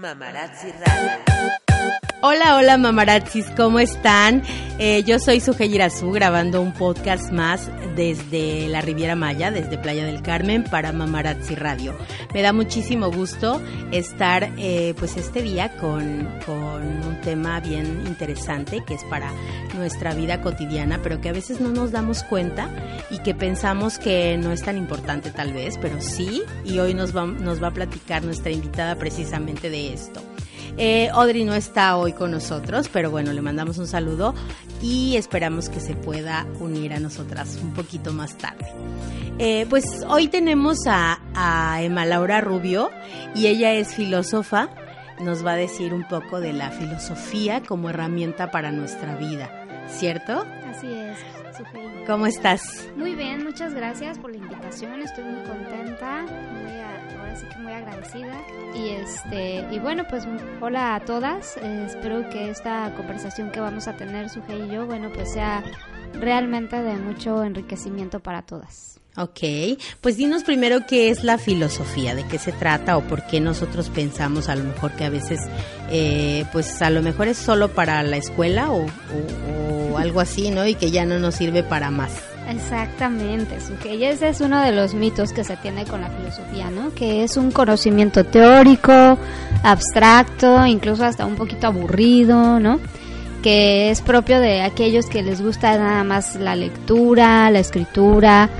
Mamarazzi Radio. Hola, hola mamarazzis, ¿cómo están? Eh, yo soy Sujei Irazú grabando un podcast más desde la Riviera Maya, desde Playa del Carmen para Mamarazzi Radio. Me da muchísimo gusto estar eh, pues este día con, un tema bien interesante que es para nuestra vida cotidiana, pero que a veces no nos damos cuenta y que pensamos que no es tan importante tal vez, pero sí, y hoy nos va a platicar nuestra invitada precisamente de esto. Eh, Audrey no está hoy con nosotros, pero bueno, le mandamos un saludo y esperamos que se pueda unir a nosotras un poquito más tarde. Eh, pues hoy tenemos a, a Emma Laura Rubio y ella es filósofa. Nos va a decir un poco de la filosofía como herramienta para nuestra vida, ¿cierto? Así es, ¿Cómo estás? Muy bien, muchas gracias por la invitación. Estoy muy contenta, muy ahora sí que muy agradecida. Y este y bueno, pues hola a todas. Eh, espero que esta conversación que vamos a tener Sujei y yo, bueno, pues sea realmente de mucho enriquecimiento para todas. Ok, pues dinos primero qué es la filosofía, de qué se trata o por qué nosotros pensamos a lo mejor que a veces, eh, pues a lo mejor es solo para la escuela o, o- o algo así, ¿no? Y que ya no nos sirve para más. Exactamente. Y ese es uno de los mitos que se tiene con la filosofía, ¿no? Que es un conocimiento teórico, abstracto, incluso hasta un poquito aburrido, ¿no? Que es propio de aquellos que les gusta nada más la lectura, la escritura.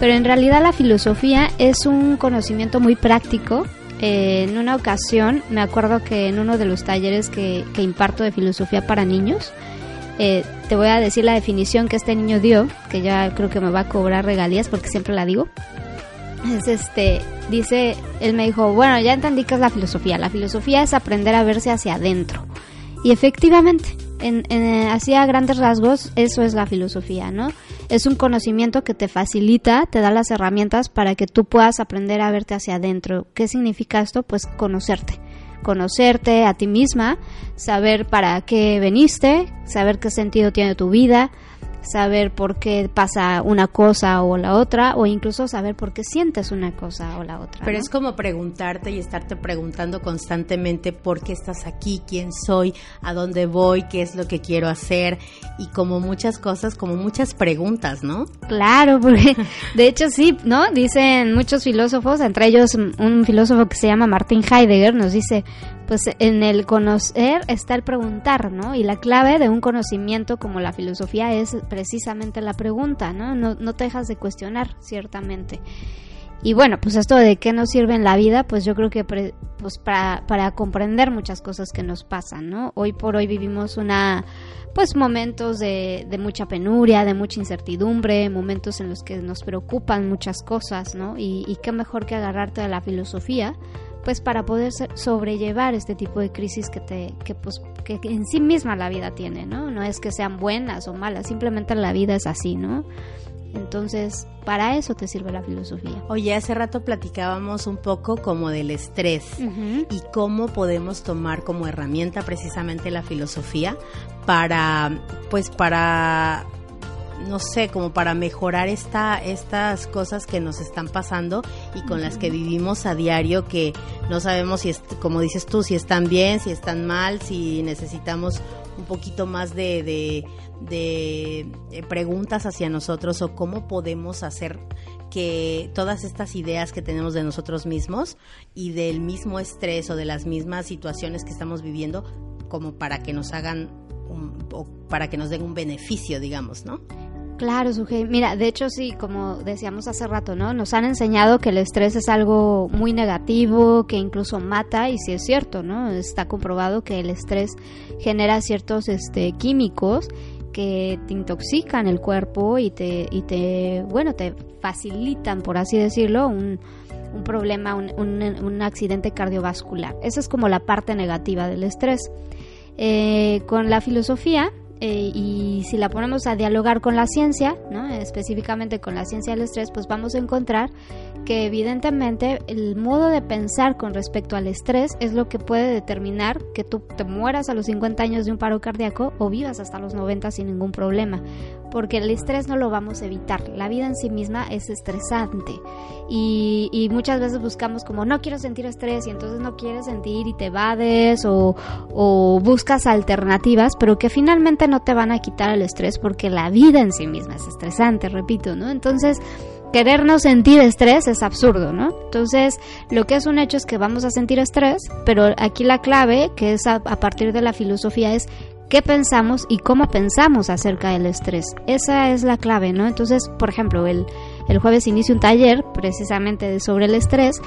Pero en realidad la filosofía es un conocimiento muy práctico. Eh, en una ocasión, me acuerdo que en uno de los talleres que, que imparto de filosofía para niños, eh, te voy a decir la definición que este niño dio, que ya creo que me va a cobrar regalías porque siempre la digo. Es este, dice, él me dijo, bueno, ya entendí que es la filosofía. La filosofía es aprender a verse hacia adentro. Y efectivamente, en, en- así a grandes rasgos, eso es la filosofía, ¿no? Es un conocimiento que te facilita, te da las herramientas para que tú puedas aprender a verte hacia adentro. ¿Qué significa esto? Pues conocerte conocerte a ti misma, saber para qué veniste, saber qué sentido tiene tu vida, saber por qué pasa una cosa o la otra, o incluso saber por qué sientes una cosa o la otra. Pero ¿no? es como preguntarte y estarte preguntando constantemente por qué estás aquí, quién soy, a dónde voy, qué es lo que quiero hacer y como muchas cosas, como muchas preguntas, ¿no? Claro, porque de hecho sí, ¿no? Dicen muchos filósofos, entre ellos un filósofo que se llama Martin Heidegger, nos dice, pues en el conocer está el preguntar, ¿no? Y la clave de un conocimiento como la filosofía es precisamente la pregunta, ¿no? No, no te dejas de cuestionar, ciertamente. Y bueno, pues esto de qué nos sirve en la vida, pues yo creo que pre- pues para, para comprender muchas cosas que nos pasan, ¿no? Hoy por hoy vivimos una, pues momentos de, de mucha penuria, de mucha incertidumbre, momentos en los que nos preocupan muchas cosas, ¿no? Y, y qué mejor que agarrarte de la filosofía, pues para poder sobrellevar este tipo de crisis que te, que pues, que en sí misma la vida tiene, ¿no? No es que sean buenas o malas, simplemente la vida es así, ¿no? Entonces, para eso te sirve la filosofía. Oye, hace rato platicábamos un poco como del estrés y cómo podemos tomar como herramienta precisamente la filosofía para, pues para, no sé, como para mejorar esta, estas cosas que nos están pasando y con las que vivimos a diario que no sabemos si, es, como dices tú, si están bien, si están mal, si necesitamos un poquito más de, de, de, eh, preguntas hacia nosotros o cómo podemos hacer que todas estas ideas que tenemos de nosotros mismos y del mismo estrés o de las mismas situaciones que estamos viviendo como para que nos hagan o para que nos den un beneficio, digamos, ¿no? Claro, Sujei. Mira, de hecho sí, como decíamos hace rato, ¿no? Nos han enseñado que el estrés es algo muy negativo, que incluso mata, y sí es cierto, ¿no? Está comprobado que el estrés genera ciertos este, químicos que te intoxican el cuerpo y te, y te, bueno, te facilitan, por así decirlo, un, un problema, un, un accidente cardiovascular. Esa es como la parte negativa del estrés. Eh, con la filosofía, eh, y si la ponemos a dialogar con la ciencia, ¿no? específicamente con la ciencia del estrés, pues vamos a encontrar que evidentemente el modo de pensar con respecto al estrés es lo que puede determinar que tú te mueras a los 50 años de un paro cardíaco o vivas hasta los 90 sin ningún problema, porque el estrés no lo vamos a evitar, la vida en sí misma es estresante y, y muchas veces buscamos como no quiero sentir estrés y entonces no quieres sentir y te evades o, o buscas alternativas, pero que finalmente no te van a quitar el estrés porque la vida en sí misma es estresante, repito, ¿no? Entonces, querernos sentir estrés es absurdo, ¿no? Entonces, lo que es un hecho es que vamos a sentir estrés, pero aquí la clave, que es a, partir de la filosofía, es qué pensamos y cómo pensamos acerca del estrés. Esa es la clave, ¿no? Entonces, por ejemplo, el, el jueves inicio un taller precisamente sobre el estrés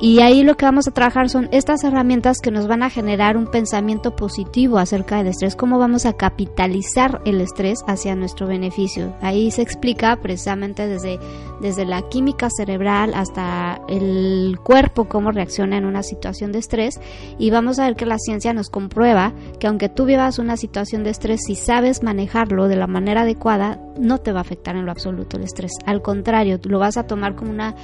y ahí lo que vamos a trabajar son estas herramientas que nos van a generar un pensamiento positivo acerca del estrés, cómo vamos a capitalizar el estrés hacia nuestro beneficio. Ahí se explica precisamente desde, desde la química cerebral hasta el cuerpo cómo reacciona en una situación de estrés y vamos a ver que la ciencia nos comprueba que aunque tú vivas una situación de estrés, si sabes manejarlo de la manera adecuada, no te va a afectar en lo absoluto el estrés. Al contrario, lo vas a tomar como una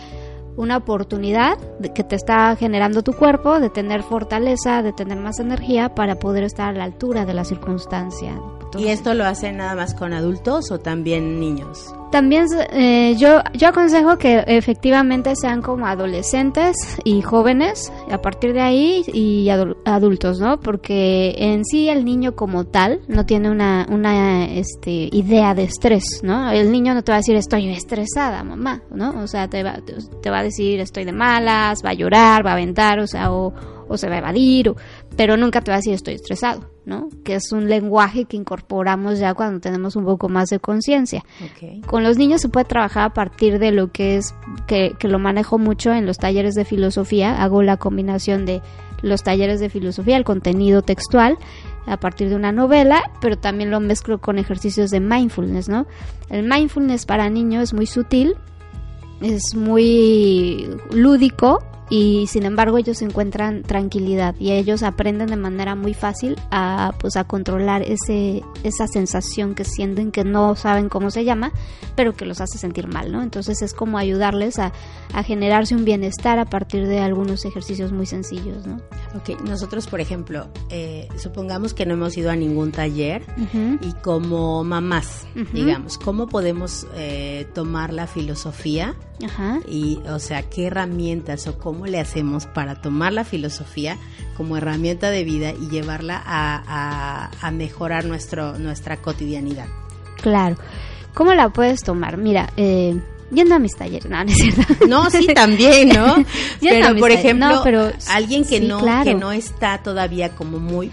una oportunidad que te está generando tu cuerpo de tener fortaleza, de tener más energía para poder estar a la altura de la circunstancia. ¿Y esto lo hacen nada más con adultos o también niños? También eh, yo, yo aconsejo que efectivamente sean como adolescentes y jóvenes, a partir de ahí, y adultos, ¿no? Porque en sí el niño como tal no tiene una, una este, idea de estrés, ¿no? El niño no te va a decir estoy estresada, mamá, ¿no? O sea, te va, te va a decir estoy de malas, va a llorar, va a aventar, o sea, o, o se va a evadir, pero nunca te va a decir estoy estresado, ¿no? Que es un lenguaje que incorporamos ya cuando tenemos un poco más de conciencia. Con los niños se puede trabajar a partir de lo que es, que, que lo manejo mucho en los talleres de filosofía, hago la combinación de los talleres de filosofía, el contenido textual, a partir de una novela, pero también lo mezclo con ejercicios de mindfulness, ¿no? El mindfulness para niños es muy sutil, es muy lúdico y sin embargo ellos encuentran tranquilidad y ellos aprenden de manera muy fácil a pues a controlar ese esa sensación que sienten que no saben cómo se llama pero que los hace sentir mal no entonces es como ayudarles a, a generarse un bienestar a partir de algunos ejercicios muy sencillos no Ok, nosotros por ejemplo eh, supongamos que no hemos ido a ningún taller y como mamás digamos cómo podemos eh, tomar la filosofía Ajá. y o sea qué herramientas o cómo cómo le hacemos para tomar la filosofía como herramienta de vida y llevarla a, mejorar nuestro, nuestra cotidianidad. Claro. ¿Cómo la puedes tomar? Mira, eh, yendo a mis talleres, no, no es cierto. No, sí, también, ¿no? pero, por ejemplo, pero, alguien que, no, que no está todavía como muy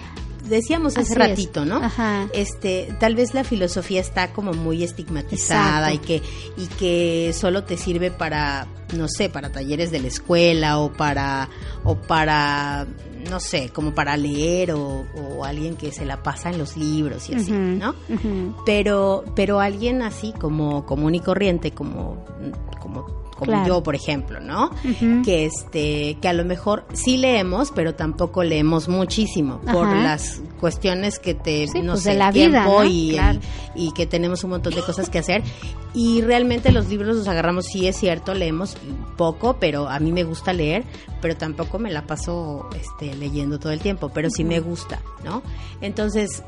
decíamos hace ratito, ¿no? Ajá. Este, tal vez la filosofía está como muy estigmatizada y que y que solo te sirve para no sé, para talleres de la escuela o para o para no sé, como para leer o, alguien que se la pasa en los libros y así, ¿no? Pero pero alguien así como común y corriente como como como yo, por ejemplo, ¿no? Que este, que a lo mejor sí leemos, pero tampoco leemos muchísimo por las cuestiones que te, no pues sé, de la tiempo vida, y, y, que tenemos un montón de cosas que hacer. Y realmente los libros los agarramos, sí es cierto, leemos poco, pero a mí me gusta leer, pero tampoco me la paso este, leyendo todo el tiempo, pero sí me gusta, ¿no? Entonces,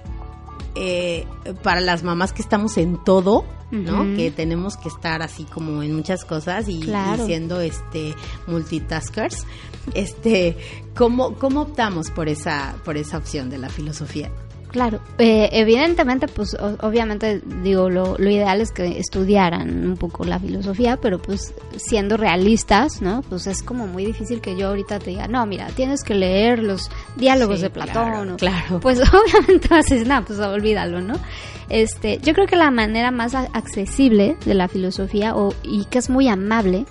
eh, para las mamás que estamos en todo, ¿no? Que tenemos que estar así como en muchas cosas y, siendo este multitaskers. Este, ¿cómo, ¿cómo optamos por esa, por esa opción de la filosofía? Claro, eh, evidentemente, pues obviamente digo, lo, lo, ideal es que estudiaran un poco la filosofía, pero pues siendo realistas, ¿no? Pues es como muy difícil que yo ahorita te diga, no, mira, tienes que leer los diálogos de Platón. Claro, Pues obviamente vas a decir, no, pues olvídalo, ¿no? Este, yo creo que la manera más accesible de la filosofía o, y que es muy amable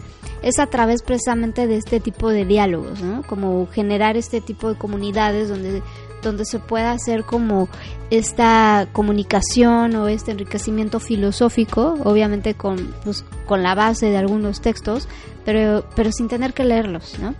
es a través precisamente de este tipo de diálogos, ¿no? Como generar este tipo de comunidades donde donde se pueda hacer como esta comunicación o este enriquecimiento filosófico, obviamente con, pues, con la base de algunos textos, pero, pero sin tener que leerlos, ¿no?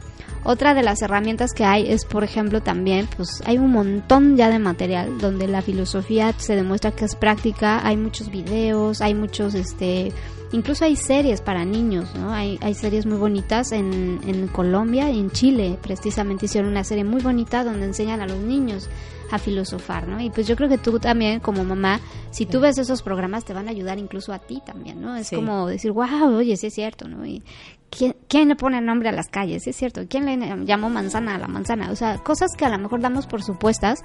Otra de las herramientas que hay es, por ejemplo, también, pues hay un montón ya de material donde la filosofía se demuestra que es práctica, hay muchos videos, hay muchos, este, incluso hay series para niños, ¿no? Hay, hay series muy bonitas en, en Colombia y en Chile, precisamente hicieron una serie muy bonita donde enseñan a los niños a filosofar, ¿no? Y pues yo creo que tú también como mamá, si tú ves esos programas te van a ayudar incluso a ti también, ¿no? Es como decir, wow, oye, sí es cierto, ¿no? Y ¿quién, le pone nombre a las calles? Es cierto, ¿quién le llamó manzana a la manzana? O sea, cosas que a lo mejor damos por supuestas,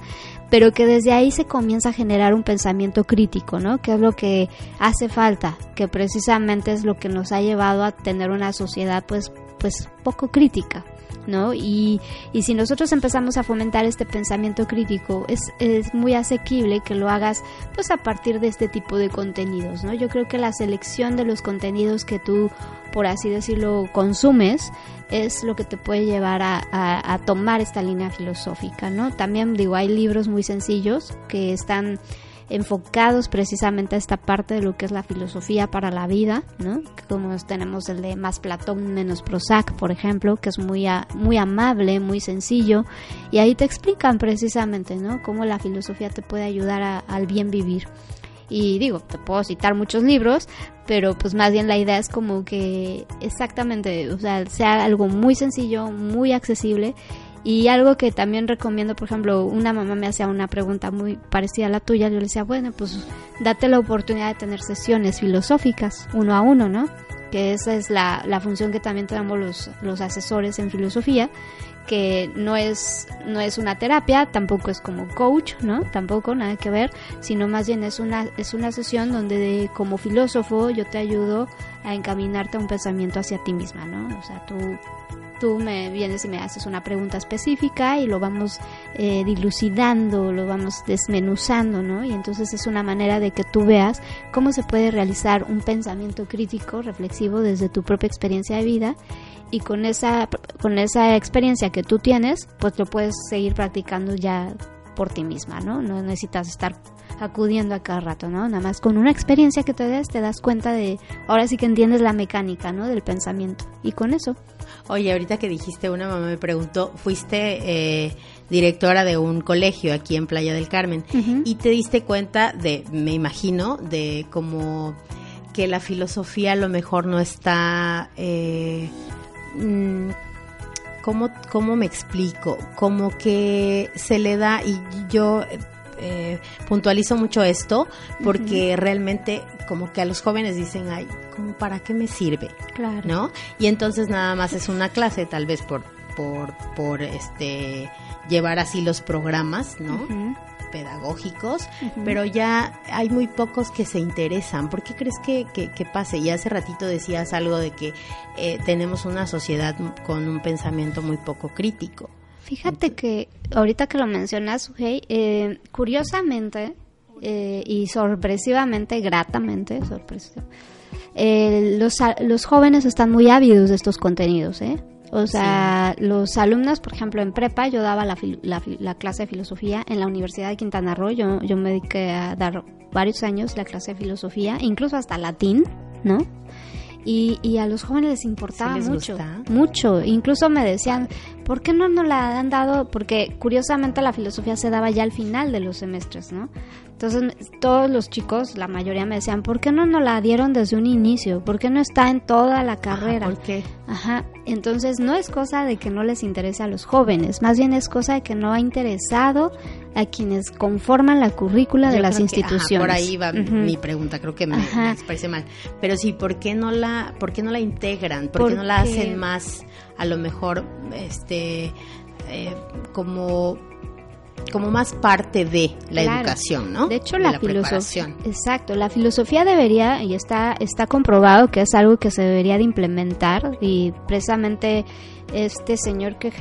pero que desde ahí se comienza a generar un pensamiento crítico, ¿no? Que es lo que hace falta, que precisamente es lo que nos ha llevado a tener una sociedad pues pues poco crítica. ¿No? Y, y, si nosotros empezamos a fomentar este pensamiento crítico, es, es, muy asequible que lo hagas pues a partir de este tipo de contenidos, ¿no? Yo creo que la selección de los contenidos que tú por así decirlo, consumes, es lo que te puede llevar a, a, tomar esta línea filosófica, ¿no? También digo, hay libros muy sencillos que están enfocados precisamente a esta parte de lo que es la filosofía para la vida, ¿no? Como tenemos el de Más Platón menos Prozac, por ejemplo, que es muy, muy amable, muy sencillo, y ahí te explican precisamente, ¿no? Cómo la filosofía te puede ayudar al bien vivir. Y digo, te puedo citar muchos libros, pero pues más bien la idea es como que exactamente, o sea, sea algo muy sencillo, muy accesible y algo que también recomiendo, por ejemplo, una mamá me hacía una pregunta muy parecida a la tuya, yo le decía, bueno, pues date la oportunidad de tener sesiones filosóficas uno a uno, ¿no? Que esa es la, la función que también tenemos los, los asesores en filosofía que no es, no es una terapia, tampoco es como coach, ¿no? Tampoco, nada que ver, sino más bien es una, es una sesión donde como filósofo yo te ayudo a encaminarte a un pensamiento hacia ti misma, ¿no? O sea, tú, tú me vienes y me haces una pregunta específica y lo vamos eh, dilucidando, lo vamos desmenuzando, ¿no? Y entonces es una manera de que tú veas cómo se puede realizar un pensamiento crítico, reflexivo desde tu propia experiencia de vida y con esa, con esa experiencia que tú tienes, pues lo puedes seguir practicando ya por ti misma, ¿no? No necesitas estar acudiendo a cada rato, ¿no? Nada más con una experiencia que te des, te das cuenta de, ahora sí que entiendes la mecánica, ¿no? Del pensamiento. Y con eso. Oye, ahorita que dijiste, una mamá me preguntó, fuiste eh, directora de un colegio aquí en Playa del Carmen y te diste cuenta de, me imagino, de cómo que la filosofía a lo mejor no está... Eh, Mm, ¿cómo, ¿cómo me explico? Como que se le da, y yo eh, puntualizo mucho esto, porque realmente como que a los jóvenes dicen, ay, ¿cómo para qué me sirve? Claro. ¿No? Y entonces nada más es una clase, tal vez por, por, por este llevar así los programas, ¿no? pedagógicos, pero ya hay muy pocos que se interesan. ¿Por qué crees que, que, pase? Y hace ratito decías algo de que eh, tenemos una sociedad con un pensamiento muy poco crítico. Fíjate que ahorita que lo mencionas, eh, curiosamente eh, y sorpresivamente, gratamente, los, los jóvenes están muy ávidos de estos contenidos, ¿eh? O sea, los alumnos, por ejemplo, en prepa yo daba la, la, clase de filosofía en la Universidad de Quintana Roo. Yo, yo me dediqué a dar varios años la clase de filosofía, incluso hasta latín, ¿no? Y, y a los jóvenes les importaba mucho, mucho. Incluso me decían, ¿por qué no nos la han dado? Porque curiosamente la filosofía se daba ya al final de los semestres, ¿no? Entonces todos los chicos, la mayoría me decían, ¿por qué no nos la dieron desde un inicio? ¿Por qué no está en toda la carrera? ¿Por qué? Ajá. Entonces no es cosa de que no les interese a los jóvenes, más bien es cosa de que no ha interesado a quienes conforman la currícula de las instituciones. por ahí va mi pregunta, creo que me, parece mal. Pero sí, ¿por qué no la, por qué no la integran? ¿Por qué no la hacen más, a lo mejor, este, eh, como como más parte de la educación, ¿no? De hecho, la, filosofía, exacto, la filosofía debería y está está comprobado que es algo que se debería de implementar y precisamente este señor que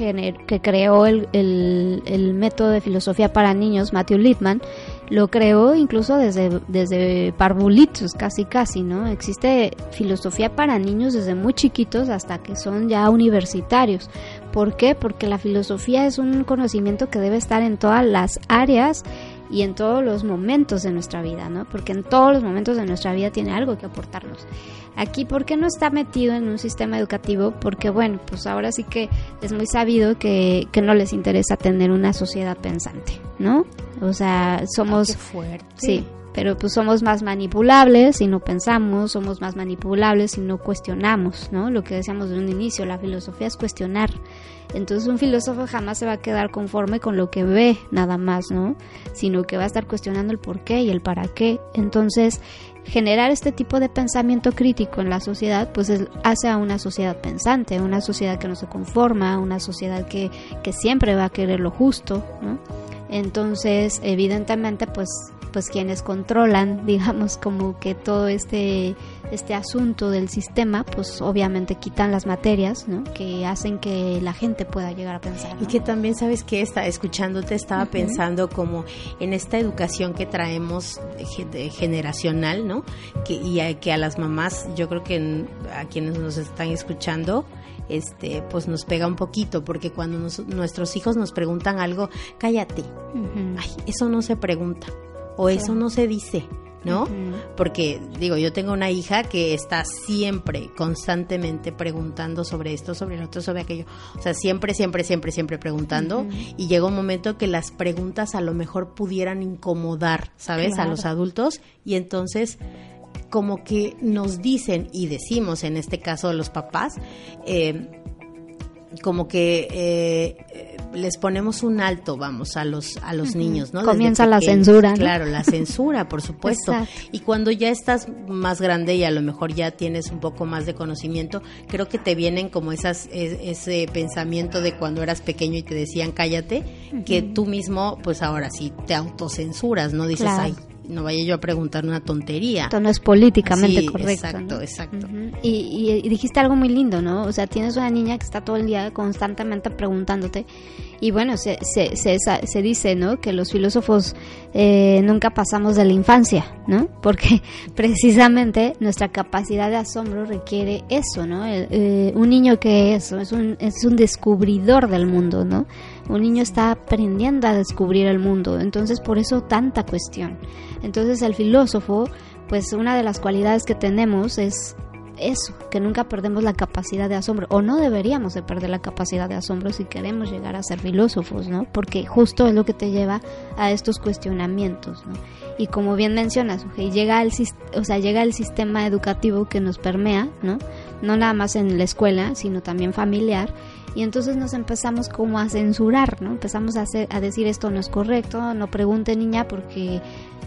que creó el, el, el método de filosofía para niños, Matthew Littman, lo creó incluso desde, desde parvulitos, casi casi, ¿no? Existe filosofía para niños desde muy chiquitos hasta que son ya universitarios. ¿Por qué? Porque la filosofía es un conocimiento que debe estar en todas las áreas y en todos los momentos de nuestra vida, ¿no? Porque en todos los momentos de nuestra vida tiene algo que aportarnos. Aquí, ¿por qué no está metido en un sistema educativo? Porque, bueno, pues ahora sí que es muy sabido que, que no les interesa tener una sociedad pensante, ¿no? O sea, somos... fuerte. Sí, pero pues somos más manipulables si no pensamos, somos más manipulables si no cuestionamos, ¿no? Lo que decíamos de un inicio, la filosofía es cuestionar. Entonces un filósofo jamás se va a quedar conforme con lo que ve nada más, ¿no? Sino que va a estar cuestionando el por qué y el para qué. Entonces, generar este tipo de pensamiento crítico en la sociedad, pues hace a una sociedad pensante, una sociedad que no se conforma, una sociedad que, que siempre va a querer lo justo, ¿no? Entonces, evidentemente, pues pues quienes controlan, digamos, como que todo este, este asunto del sistema, pues obviamente quitan las materias, ¿no? Que hacen que la gente pueda llegar a pensar. Y que también, ¿sabes que está Escuchándote estaba pensando como en esta educación que traemos generacional, ¿no? Que, y a, que a las mamás, yo creo que a quienes nos están escuchando, este, pues nos pega un poquito, porque cuando nuestros hijos nos preguntan algo, cállate, ay, eso no se pregunta o eso no se dice, ¿no? Porque digo, yo tengo una hija que está siempre, constantemente preguntando sobre esto, sobre lo otro, sobre aquello. O sea, siempre, siempre, siempre, siempre preguntando. Y llega un momento que las preguntas a lo mejor pudieran incomodar, ¿sabes? A los adultos. Y entonces como que nos dicen y decimos en este caso los papás, eh, como que eh, les ponemos un alto, vamos, a los a los niños, ¿no? Comienza la censura. Claro, la censura, por supuesto. Y cuando ya estás más grande y a lo mejor ya tienes un poco más de conocimiento, creo que te vienen como esas ese pensamiento de cuando eras pequeño y te decían cállate, que tú mismo, pues ahora sí te autocensuras, ¿no? Dices, ay, no vaya yo a preguntar una tontería. Esto no es políticamente correcto. Exacto, exacto. y, y, dijiste algo muy lindo, ¿no? O sea, tienes una niña que está todo el día constantemente preguntándote. Y bueno, se, se, se, se dice, ¿no? Que los filósofos eh, nunca pasamos de la infancia, ¿no? Porque precisamente nuestra capacidad de asombro requiere eso, ¿no? Eh, un niño que es, es un, es un descubridor del mundo, ¿no? Un niño está aprendiendo a descubrir el mundo, entonces por eso tanta cuestión. Entonces el filósofo, pues una de las cualidades que tenemos es eso, que nunca perdemos la capacidad de asombro, o no deberíamos de perder la capacidad de asombro si queremos llegar a ser filósofos, ¿no? Porque justo es lo que te lleva a estos cuestionamientos, ¿no? Y como bien mencionas, llega el, o sea, llega el sistema educativo que nos permea, ¿no? No nada más en la escuela, sino también familiar, y entonces nos empezamos como a censurar, ¿no? Empezamos a, hacer, a decir esto no es correcto, no pregunte niña porque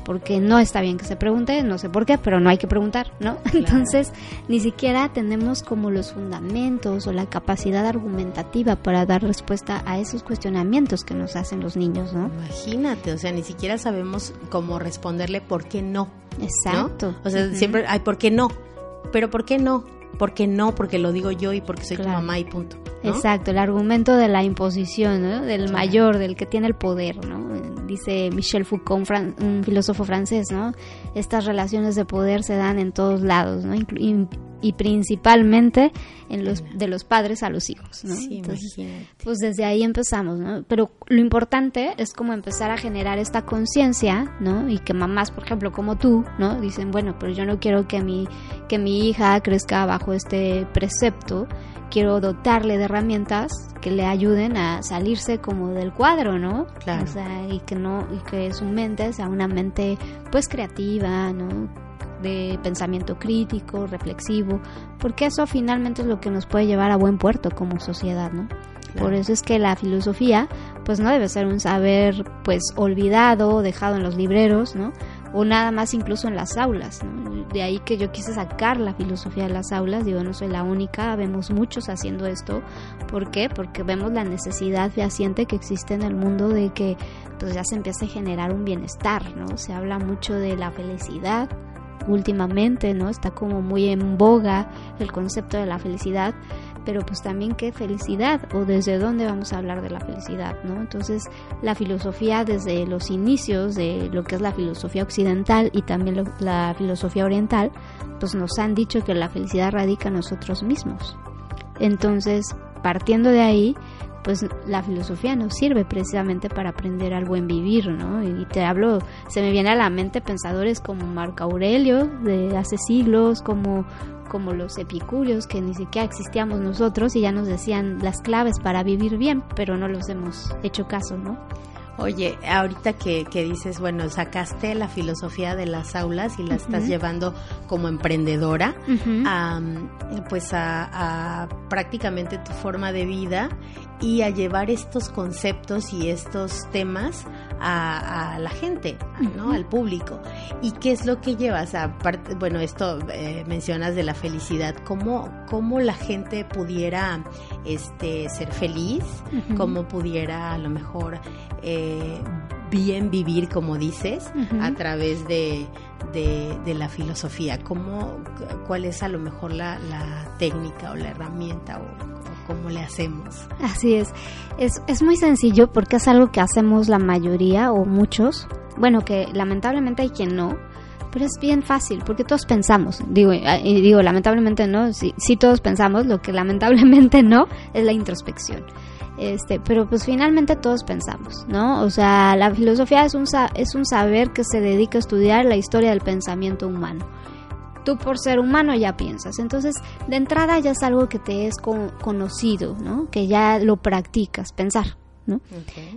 porque no está bien que se pregunte, no sé por qué, pero no hay que preguntar, ¿no? Entonces, ni siquiera tenemos como los fundamentos o la capacidad argumentativa para dar respuesta a esos cuestionamientos que nos hacen los niños, ¿no? Imagínate, o sea, ni siquiera sabemos cómo responderle por qué no. Exacto. O sea, siempre, ay, ¿por qué no? Pero ¿por qué no? Porque no, porque lo digo yo y porque soy tu mamá y punto. Exacto, el argumento de la imposición, ¿no? del mayor, del que tiene el poder, ¿no? Dice Michel Foucault, un, filósofo francés, ¿no? Estas relaciones de poder se dan en todos lados, ¿no? Y principalmente en los de los padres a los hijos, ¿no? Entonces, pues desde ahí empezamos, ¿no? Pero lo importante es como empezar a generar esta conciencia, ¿no? Y que mamás, por ejemplo, como tú, ¿no? Dicen, bueno, pero yo no quiero que mi que mi hija crezca bajo este precepto, quiero dotarle de herramientas que le ayuden a salirse como del cuadro, ¿no? Claro. O sea, y que no y que su mente sea una mente pues creativa, ¿no? De pensamiento crítico, reflexivo, porque eso finalmente es lo que nos puede llevar a buen puerto como sociedad, ¿no? Por eso es que la filosofía, pues no debe ser un saber, pues olvidado, dejado en los libreros, ¿no? O nada más incluso en las aulas, ¿no? De ahí que yo quise sacar la filosofía de las aulas, digo, no soy la única, vemos muchos haciendo esto. ¿Por qué? Porque vemos la necesidad fehaciente que existe en el mundo de que pues ya se empiece a generar un bienestar, ¿no? Se habla mucho de la felicidad, últimamente, ¿no? Está como muy en boga el concepto de la felicidad, pero pues también qué felicidad o desde dónde vamos a hablar de la felicidad, ¿no? Entonces, la filosofía desde los inicios de lo que es la filosofía occidental y también la filosofía oriental, pues nos han dicho que la felicidad radica en nosotros mismos. Entonces, partiendo de ahí, pues la filosofía nos sirve precisamente para aprender al buen vivir, ¿no? Y te hablo, se me viene a la mente pensadores como Marco Aurelio de hace siglos, como como los epicúreos que ni siquiera existíamos nosotros y ya nos decían las claves para vivir bien, pero no los hemos hecho caso, ¿no? Oye, ahorita que, dices, bueno, sacaste la filosofía de las aulas y la estás llevando como emprendedora, pues a, prácticamente tu forma de vida y a llevar estos conceptos y estos temas a, la gente, ¿no? Al público. ¿Y qué es lo que llevas? Aparte, bueno, esto eh, mencionas de la felicidad, ¿cómo, cómo la gente pudiera este, ser feliz, cómo pudiera a lo mejor eh, bien vivir, como dices, a través de, de, la filosofía. ¿Cómo, ¿Cuál es a lo mejor la, técnica o la herramienta o, cómo le hacemos? Así es. es. Es muy sencillo porque es algo que hacemos la mayoría o muchos. Bueno, que lamentablemente hay quien no, pero es bien fácil porque todos pensamos, digo, y digo lamentablemente no, sí, sí todos pensamos, lo que lamentablemente no es la introspección. Este, pero pues finalmente todos pensamos, ¿no? O sea, la filosofía es un, es un saber que se dedica a estudiar la historia del pensamiento humano. Tú por ser humano ya piensas, entonces de entrada ya es algo que te es conocido, ¿no? Que ya lo practicas, pensar, ¿no?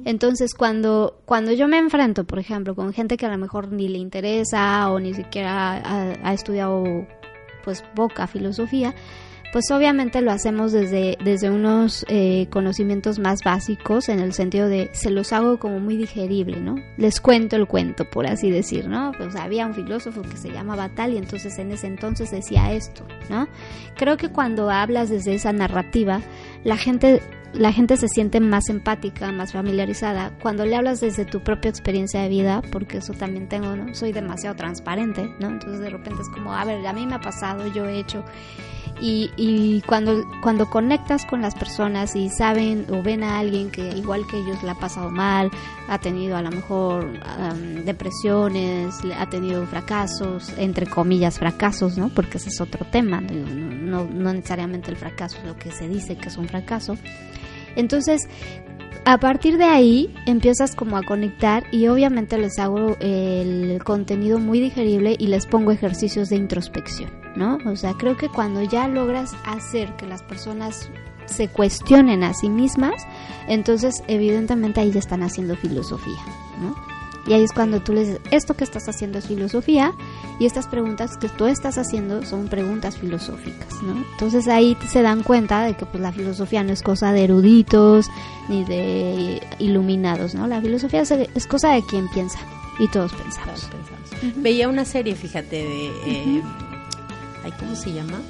Entonces, cuando, cuando yo me enfrento, por ejemplo, con gente que a lo mejor ni le interesa o ni siquiera ha, ha estudiado pues poca filosofía, pues obviamente lo hacemos desde, desde unos eh, conocimientos más básicos en el sentido de se los hago como muy digerible, ¿no? Les cuento el cuento, por así decir, ¿no? Pues había un filósofo que se llamaba tal y entonces en ese entonces decía esto, ¿no? Creo que cuando hablas desde esa narrativa, la gente la gente se siente más empática, más familiarizada. Cuando le hablas desde tu propia experiencia de vida, porque eso también tengo, ¿no? Soy demasiado transparente, ¿no? Entonces de repente es como, a ver, a mí me ha pasado, yo he hecho. Y, y cuando, cuando conectas con las personas y saben o ven a alguien que igual que ellos le ha pasado mal, ha tenido a lo mejor depresiones, ha tenido fracasos, entre comillas fracasos, ¿no? Porque ese es otro tema, no, no necesariamente el fracaso es lo que se dice que es un fracaso. Entonces, a partir de ahí empiezas como a conectar y obviamente les hago el contenido muy digerible y les pongo ejercicios de introspección, ¿no? O sea, creo que cuando ya logras hacer que las personas se cuestionen a sí mismas, entonces evidentemente ahí ya están haciendo filosofía, ¿no? Y ahí es cuando tú les dices, esto que estás haciendo es filosofía y estas preguntas que tú estás haciendo son preguntas filosóficas, ¿no? Entonces ahí se dan cuenta de que pues la filosofía no es cosa de eruditos ni de iluminados, ¿no? La filosofía es, cosa de quien piensa y todos pensamos. Veía una serie, fíjate, de... Eh, ¿Cómo se llama?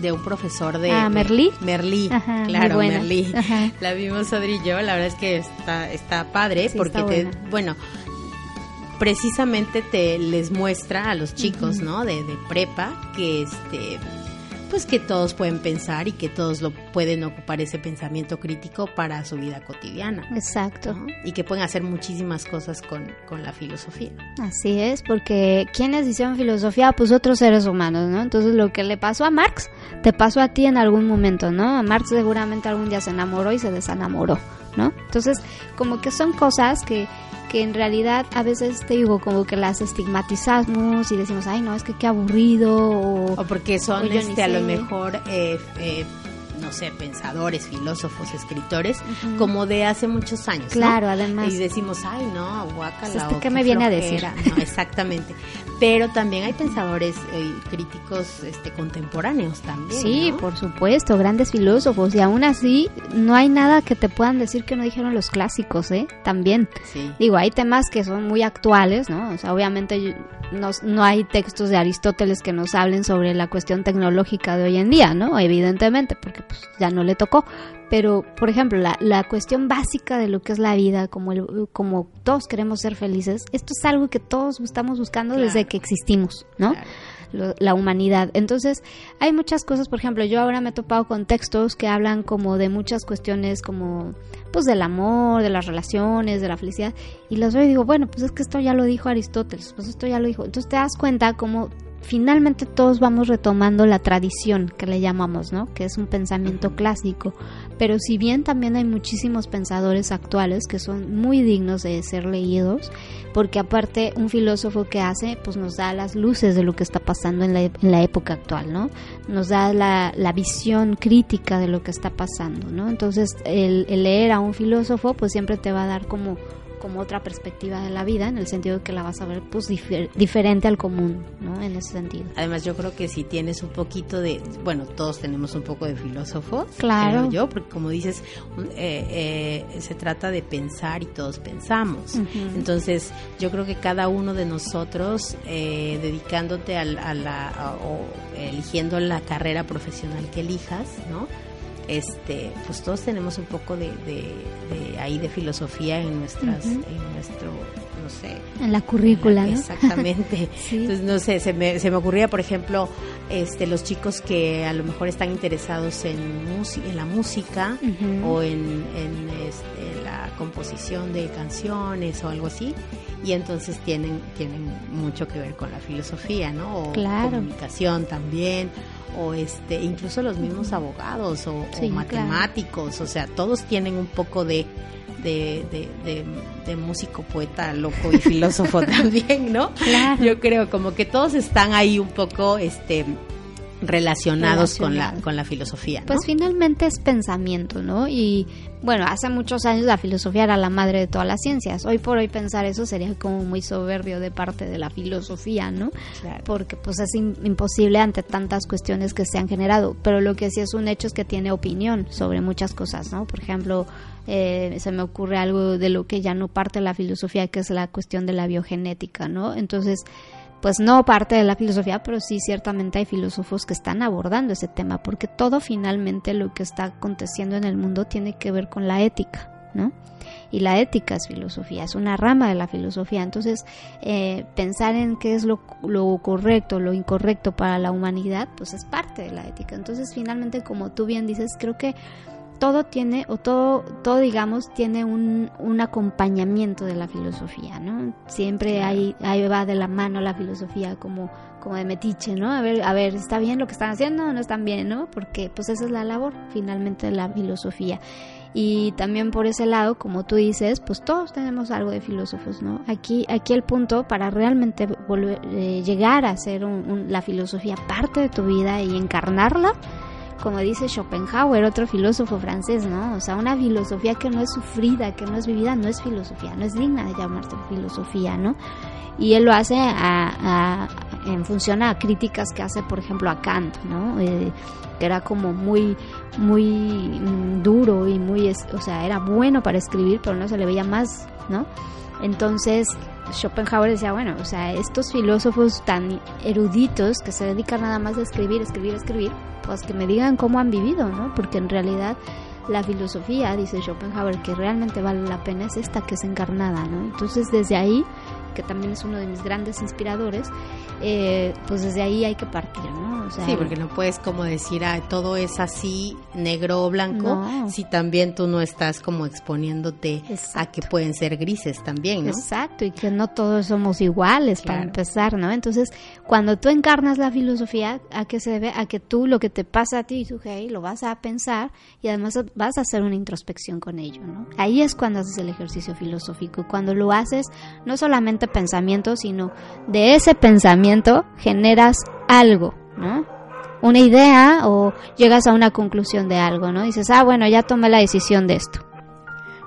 De un profesor de... Ah, Merlí. Merlí, claro, Merlí. La vimos Adri y yo, la verdad es que está, está padre porque, te, bueno, precisamente te les muestra a los chicos, ¿no? De, de prepa que este pues que todos pueden pensar y que todos lo pueden ocupar ese pensamiento crítico para su vida cotidiana. Exacto. Y que pueden hacer muchísimas cosas con, con, la filosofía. Así es, porque ¿quiénes hicieron filosofía? Pues otros seres humanos, ¿no? Entonces lo que le pasó a Marx, te pasó a ti en algún momento, ¿no? Marx seguramente algún día se enamoró y se desenamoró, ¿no? Entonces, como que son cosas que que en realidad a veces te digo como que las estigmatizamos y decimos, ay no, es que qué aburrido. O, porque son este, a lo mejor eh, eh, no sé, pensadores, filósofos, escritores, como de hace muchos años. Claro, además. Y decimos, ay, no, guacala. Pues, ¿Qué me viene a decir? No, exactamente. Pero también hay pensadores eh, críticos este, contemporáneos también. Sí, por supuesto, grandes filósofos. Y aún así, no hay nada que te puedan decir que no dijeron los clásicos, ¿eh? También. Sí. Digo, hay temas que son muy actuales, ¿no? O sea, obviamente no, no hay textos de Aristóteles que nos hablen sobre la cuestión tecnológica de hoy en día, ¿no? Evidentemente, porque pues, ya no le tocó. Pero, por ejemplo, la, la cuestión básica de lo que es la vida, como, el, como todos queremos ser felices, esto es algo que todos estamos buscando desde que existimos, ¿no? La humanidad. Entonces, hay muchas cosas, por ejemplo, yo ahora me he topado con textos que hablan como de muchas cuestiones como pues del amor, de las relaciones, de la felicidad, y los veo y digo, bueno, pues es que esto ya lo dijo Aristóteles, pues esto ya lo dijo. Entonces te das cuenta como finalmente todos vamos retomando la tradición que le llamamos, ¿no? Que es un pensamiento clásico. Pero si bien también hay muchísimos pensadores actuales que son muy dignos de ser leídos, porque aparte un filósofo que hace, pues nos da las luces de lo que está pasando en la, en la época actual, ¿no? Nos da la, la, visión crítica de lo que está pasando, ¿no? Entonces el, el leer a un filósofo, pues siempre te va a dar como como otra perspectiva de la vida, en el sentido de que la vas a ver pues diferente al común, ¿no? En ese sentido. Además, yo creo que si tienes un poquito de, bueno, todos tenemos un poco de filósofo, claro. yo, porque como dices, eh, eh, se trata de pensar y todos pensamos. Entonces, yo creo que cada uno de nosotros, eh, dedicándote a, la, o eligiendo la carrera profesional que elijas, ¿no? Este pues todos tenemos un poco de, de, ahí de filosofía en nuestras en nuestro no sé. En la currícula exactamente. Entonces no sé se me, se me ocurría por ejemplo este los chicos que a lo mejor están interesados en en la música o en, este, la composición de canciones o algo así y entonces tienen tienen mucho que ver con la filosofía no o comunicación también o este incluso los mismos abogados o, matemáticos, o sea, todos tienen un poco de de, de, músico, poeta, loco y filósofo también, ¿no? Yo creo como que todos están ahí un poco este relacionados con la con la filosofía. Pues finalmente es pensamiento, ¿no? Y bueno, hace muchos años la filosofía era la madre de todas las ciencias. Hoy por hoy pensar eso sería como muy soberbio de parte de la filosofía, ¿no? Porque pues es imposible ante tantas cuestiones que se han generado. Pero lo que sí es un hecho es que tiene opinión sobre muchas cosas, ¿no? Por ejemplo, eh, se me ocurre algo de lo que ya no parte la filosofía, que es la cuestión de la biogenética, ¿no? Entonces, pues no parte de la filosofía, pero sí ciertamente hay filósofos que están abordando ese tema, porque todo finalmente lo que está aconteciendo en el mundo tiene que ver con la ética, ¿no? Y la ética es filosofía, es una rama de la filosofía. Entonces, eh, pensar en qué es lo, lo correcto, lo incorrecto para la humanidad, pues es parte de la ética. Entonces, finalmente, como tú bien dices, creo que todo tiene, o todo, todo digamos, tiene un, un acompañamiento de la filosofía, ¿no? Siempre hay, ahí va de la mano la filosofía como, como de metiche, ¿no? A ver, a ver, ¿está bien lo que están haciendo o no están bien, ¿no? Porque pues esa es la labor finalmente de la filosofía. Y también por ese lado, como tú dices, pues todos tenemos algo de filósofos, ¿no? Aquí, aquí el punto para realmente volver, eh, llegar a ser la filosofía parte de tu vida y encarnarla, como dice Schopenhauer, otro filósofo francés, ¿no? O sea, una filosofía que no es sufrida, que no es vivida, no es filosofía, no es digna de llamarse filosofía, ¿no? Y él lo hace en función a críticas que hace, por ejemplo, a Kant, ¿no? Eh, era como muy, muy mm, duro y muy, o sea, era bueno para escribir, pero no se le veía más, ¿no? Entonces, Schopenhauer decía, bueno, o sea, estos filósofos tan eruditos que se dedican nada más a escribir, escribir, escribir, pues que me digan cómo han vivido, ¿no? Porque en realidad la filosofía, dice Schopenhauer, que realmente vale la pena es esta que es encarnada, ¿no? Entonces desde ahí, que también es uno de mis grandes inspiradores, eh, pues desde ahí hay que partir, ¿no? sí, porque no puedes como decir, ah, todo es así, negro o blanco, si también tú no estás como exponiéndote a que pueden ser grises también, ¿no? Exacto, y que no todos somos iguales para empezar, ¿no? Entonces, cuando tú encarnas la filosofía, ¿a qué se debe? A que tú lo que te pasa a ti, tu hey, lo vas a pensar y además vas a hacer una introspección con ello, ¿no? Ahí es cuando haces el ejercicio filosófico, cuando lo haces no solamente pensamiento, sino de ese pensamiento generas algo, ¿no? Una idea o llegas a una conclusión de algo, ¿no? Dices, ah, bueno, ya tomé la decisión de esto.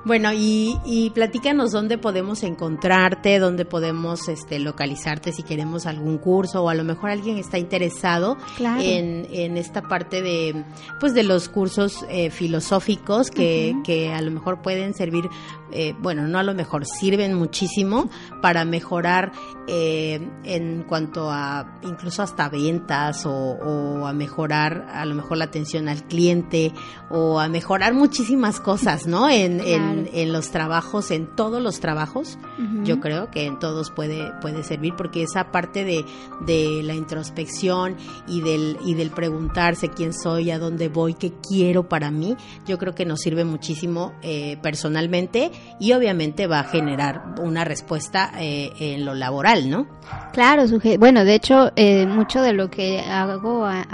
Bueno, y, y platícanos dónde podemos encontrarte, dónde podemos este, localizarte si queremos algún curso o a lo mejor alguien está interesado en, en, esta parte de, pues, de los cursos eh, filosóficos que, que a lo mejor pueden servir, eh, bueno, no a lo mejor, sirven muchísimo para mejorar eh, en cuanto a incluso hasta ventas o, o a mejorar a lo mejor la atención al cliente o a mejorar muchísimas cosas, ¿no? En, en en, los trabajos, en todos los trabajos, yo creo que en todos puede, puede servir, porque esa parte de, de la introspección y del, y del preguntarse quién soy, a dónde voy, qué quiero para mí, yo creo que nos sirve muchísimo eh, personalmente y obviamente va a generar una respuesta eh, en lo laboral, ¿no? Claro, bueno, de hecho, eh, mucho de lo que hago a,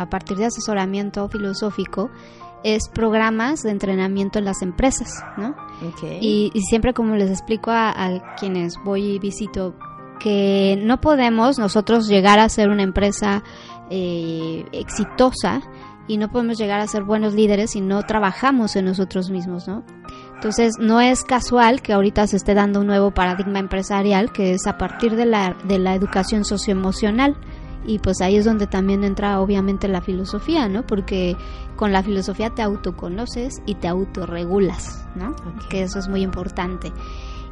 a partir de asesoramiento filosófico es programas de entrenamiento en las empresas, ¿no? Y, siempre como les explico a, quienes voy y visito que no podemos nosotros llegar a ser una empresa eh, exitosa y no podemos llegar a ser buenos líderes si no trabajamos en nosotros mismos, ¿no? Entonces, no es casual que ahorita se esté dando un nuevo paradigma empresarial que es a partir de la, de la educación socioemocional y pues ahí es donde también entra obviamente la filosofía, ¿no? Porque con la filosofía te autoconoces y te autorregulas, ¿no? Que eso es muy importante.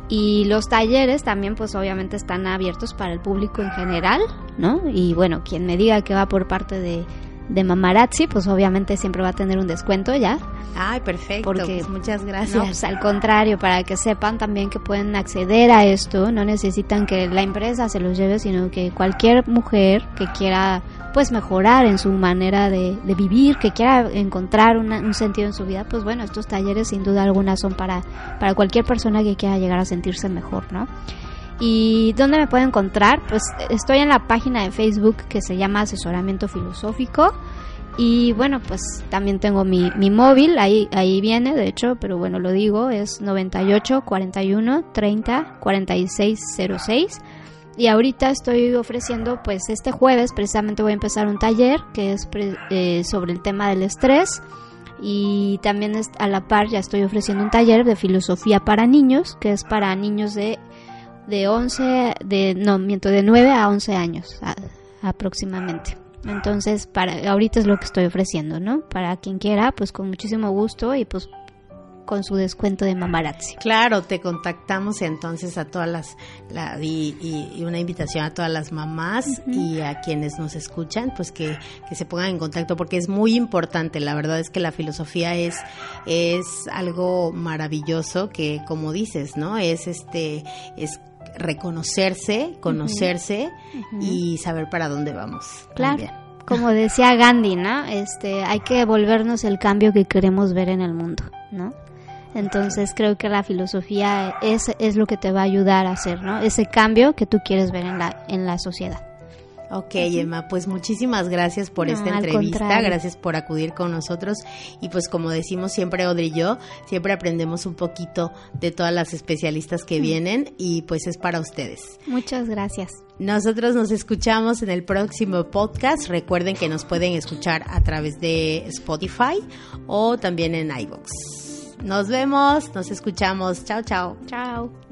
Y los talleres también pues obviamente están abiertos para el público en general, ¿no? Y bueno, quien me diga que va por parte de de Mamarazzi, pues obviamente siempre va a tener un descuento ya. Ay, perfecto. Porque, pues muchas gracias. Pues, al contrario, para que sepan también que pueden acceder a esto, no necesitan que la empresa se los lleve, sino que cualquier mujer que quiera pues mejorar en su manera de, vivir, que quiera encontrar un sentido en su vida, pues bueno, estos talleres sin duda alguna son para, para cualquier persona que quiera llegar a sentirse mejor, ¿no? ¿Y dónde me puedo encontrar? Pues estoy en la página de Facebook que se llama Asesoramiento Filosófico. Y bueno, pues también tengo mi, mi móvil, ahí, ahí viene, de hecho, pero bueno, lo digo, es 98 41 30 46 06. Y ahorita estoy ofreciendo, pues este jueves precisamente voy a empezar un taller que es eh, sobre el tema del estrés. Y también a la par ya estoy ofreciendo un taller de filosofía para niños, que es para niños de de 11, de, no, miento, de 9 a 11 años aproximadamente. Entonces, para ahorita es lo que estoy ofreciendo, ¿no? Para quien quiera, pues con muchísimo gusto y pues con su descuento de Mamarazzi. Claro, te contactamos entonces a todas las, y, una invitación a todas las mamás y a quienes nos escuchan, pues que, que, se pongan en contacto porque es muy importante. La verdad es que la filosofía es, es algo maravilloso que, como dices, ¿no? Es este, es reconocerse, conocerse y saber para dónde vamos. Claro. Como decía Gandhi, ¿no? Este, hay que volvernos el cambio que queremos ver en el mundo, ¿no? Entonces creo que la filosofía es, es lo que te va a ayudar a hacer, ¿no? Ese cambio que tú quieres ver en la, en la sociedad. Ok, Emma, pues muchísimas gracias por esta entrevista, gracias por acudir con nosotros y pues como decimos siempre Audrey y yo, siempre aprendemos un poquito de todas las especialistas que vienen y pues es para ustedes. Muchas gracias. Nosotros nos escuchamos en el próximo podcast. Recuerden que nos pueden escuchar a través de Spotify o también en iVoox. Nos vemos, nos escuchamos. Chao, chao. Chao.